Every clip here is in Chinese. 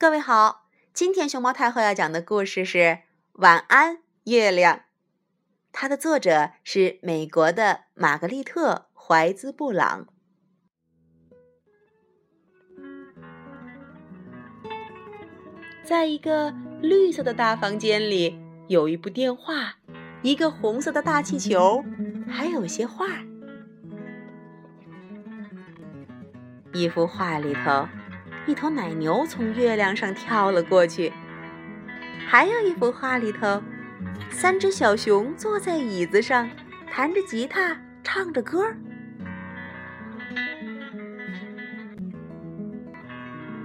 各位好，今天熊猫太后要讲的故事是《晚安月亮》，它的作者是美国的玛格丽特·怀兹·布朗。在一个绿色的大房间里，有一部电话，一个红色的大气球，还有些画。一幅画里头。一头奶牛从月亮上跳了过去，还有一幅画里头，三只小熊坐在椅子上，弹着吉他，唱着歌。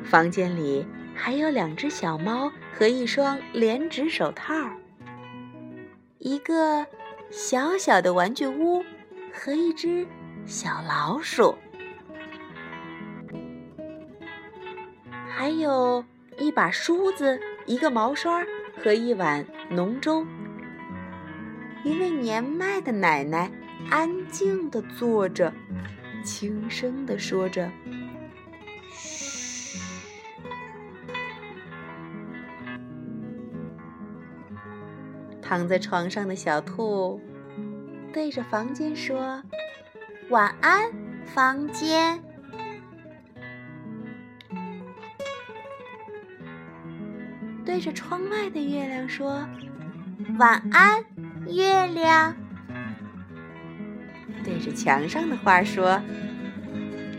房间里还有两只小猫和一双连指手套，一个小小的玩具屋和一只小老鼠。还有一把梳子，一个毛刷和一碗浓粥。一位年迈的奶奶安静地坐着，轻声地说着：“嘘。”躺在床上的小兔对着房间说：“晚安，房间。”对着窗外的月亮说：“晚安，月亮。”对着墙上的画说：“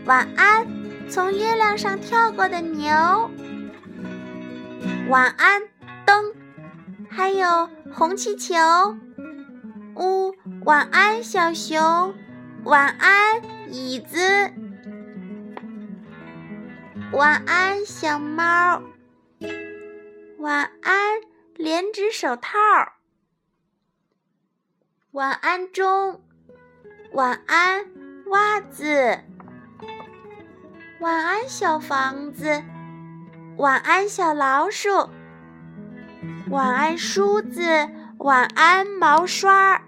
晚安，从月亮上跳过的牛。”晚安，灯，还有红气球。呜，晚安，小熊。晚安，椅子。晚安，小猫。晚安，连指手套。晚安钟。晚安袜子。晚安小房子。晚安小老鼠。晚安梳子。晚安毛刷。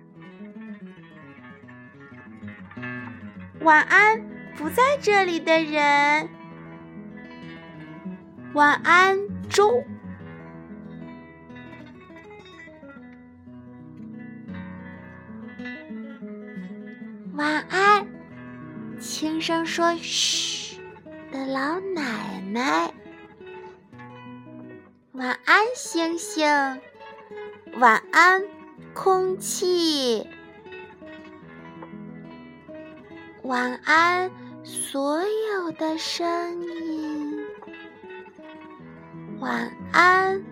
晚安不在这里的人。晚安钟。晚安，轻声说“嘘”的老奶奶。晚安，星星。晚安，空气。晚安，所有的声音。晚安。